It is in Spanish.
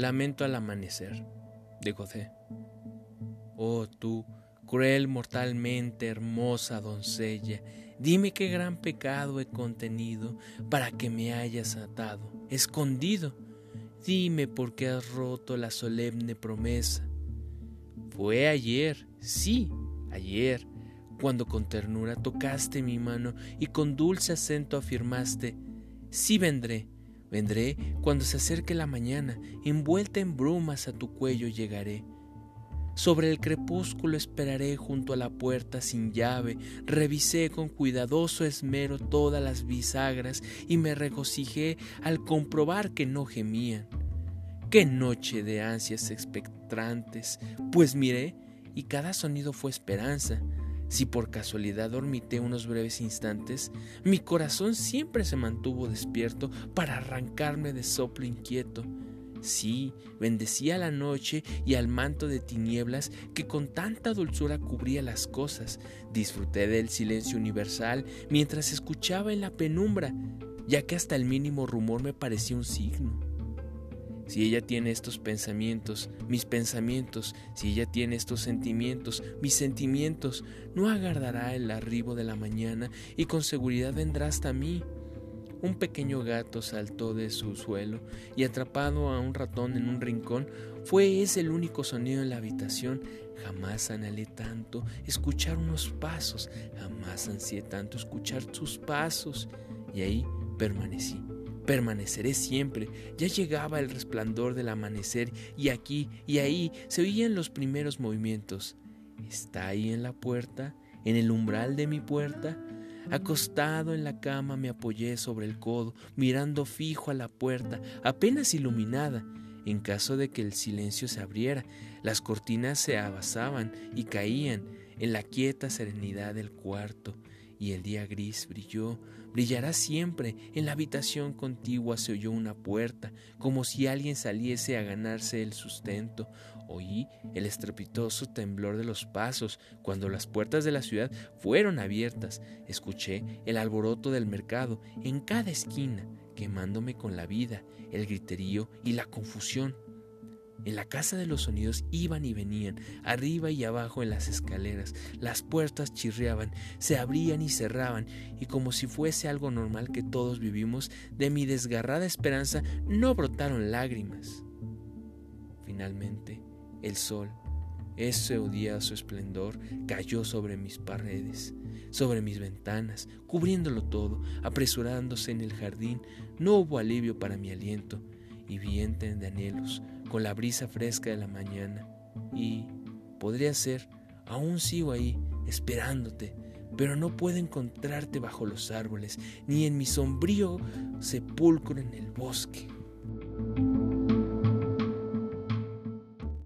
Lamento al amanecer, de José. Oh tú, cruel mortalmente hermosa doncella, dime qué gran pecado he contenido para que me hayas atado, escondido. Dime por qué has roto la solemne promesa. Fue ayer, sí, ayer, cuando con ternura tocaste mi mano y con dulce acento afirmaste, sí vendré, vendré cuando se acerque la mañana, envuelta en brumas a tu cuello llegaré. Sobre el crepúsculo esperaré junto a la puerta sin llave, revisé con cuidadoso esmero todas las bisagras y me regocijé al comprobar que no gemían. Qué noche de ansias expectrantes, pues miré y cada sonido fue esperanza. Si por casualidad dormité unos breves instantes, mi corazón siempre se mantuvo despierto para arrancarme de soplo inquieto. Sí, bendecía la noche y al manto de tinieblas que con tanta dulzura cubría las cosas. Disfruté del silencio universal mientras escuchaba en la penumbra, ya que hasta el mínimo rumor me parecía un signo. Si ella tiene estos pensamientos, mis pensamientos, si ella tiene estos sentimientos, mis sentimientos, no agardará el arribo de la mañana y con seguridad vendrá hasta mí. Un pequeño gato saltó de su suelo y atrapado a un ratón en un rincón, fue ese el único sonido en la habitación. Jamás anhelé tanto escuchar unos pasos, jamás ansié tanto escuchar sus pasos, y ahí permanecí permaneceré siempre. Ya llegaba el resplandor del amanecer y aquí y ahí se oían los primeros movimientos. ¿Está ahí en la puerta? ¿En el umbral de mi puerta? Acostado en la cama me apoyé sobre el codo, mirando fijo a la puerta, apenas iluminada. En caso de que el silencio se abriera, las cortinas se abasaban y caían en la quieta serenidad del cuarto y el día gris brilló, brillará siempre. En la habitación contigua se oyó una puerta, como si alguien saliese a ganarse el sustento. Oí el estrepitoso temblor de los pasos cuando las puertas de la ciudad fueron abiertas. Escuché el alboroto del mercado en cada esquina, quemándome con la vida, el griterío y la confusión. En la casa de los sonidos iban y venían, arriba y abajo en las escaleras. Las puertas chirriaban, se abrían y cerraban, y como si fuese algo normal que todos vivimos, de mi desgarrada esperanza no brotaron lágrimas. Finalmente, el sol, ese odioso esplendor, cayó sobre mis paredes, sobre mis ventanas, cubriéndolo todo, apresurándose en el jardín. No hubo alivio para mi aliento, y viento de anhelos, con la brisa fresca de la mañana. Y podría ser, aún sigo ahí, esperándote, pero no puedo encontrarte bajo los árboles, ni en mi sombrío sepulcro en el bosque.